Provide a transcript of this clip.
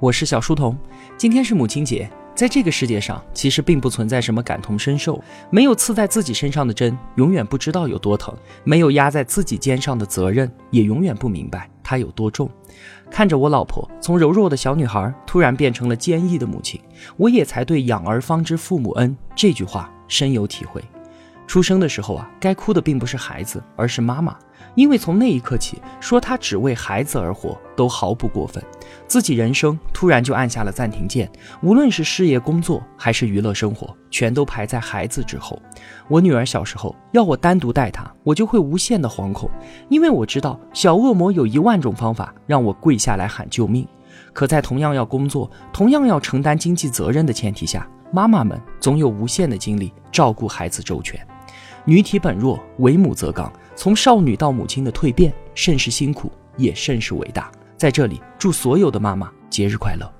我是小书童。今天是母亲节，在这个世界上，其实并不存在什么感同身受。没有刺在自己身上的针，永远不知道有多疼；没有压在自己肩上的责任，也永远不明白它有多重。看着我老婆从柔弱的小女孩，突然变成了坚毅的母亲，我也才对“养儿方知父母恩”这句话深有体会。出生的时候啊，该哭的并不是孩子，而是妈妈。因为从那一刻起，说他只为孩子而活都毫不过分。自己人生突然就按下了暂停键，无论是事业工作还是娱乐生活，全都排在孩子之后。我女儿小时候要我单独带她，我就会无限的惶恐，因为我知道小恶魔有一万种方法让我跪下来喊救命。可在同样要工作、同样要承担经济责任的前提下，妈妈们总有无限的精力照顾孩子周全。女体本弱，为母则刚。从少女到母亲的蜕变，甚是辛苦，也甚是伟大。在这里，祝所有的妈妈节日快乐。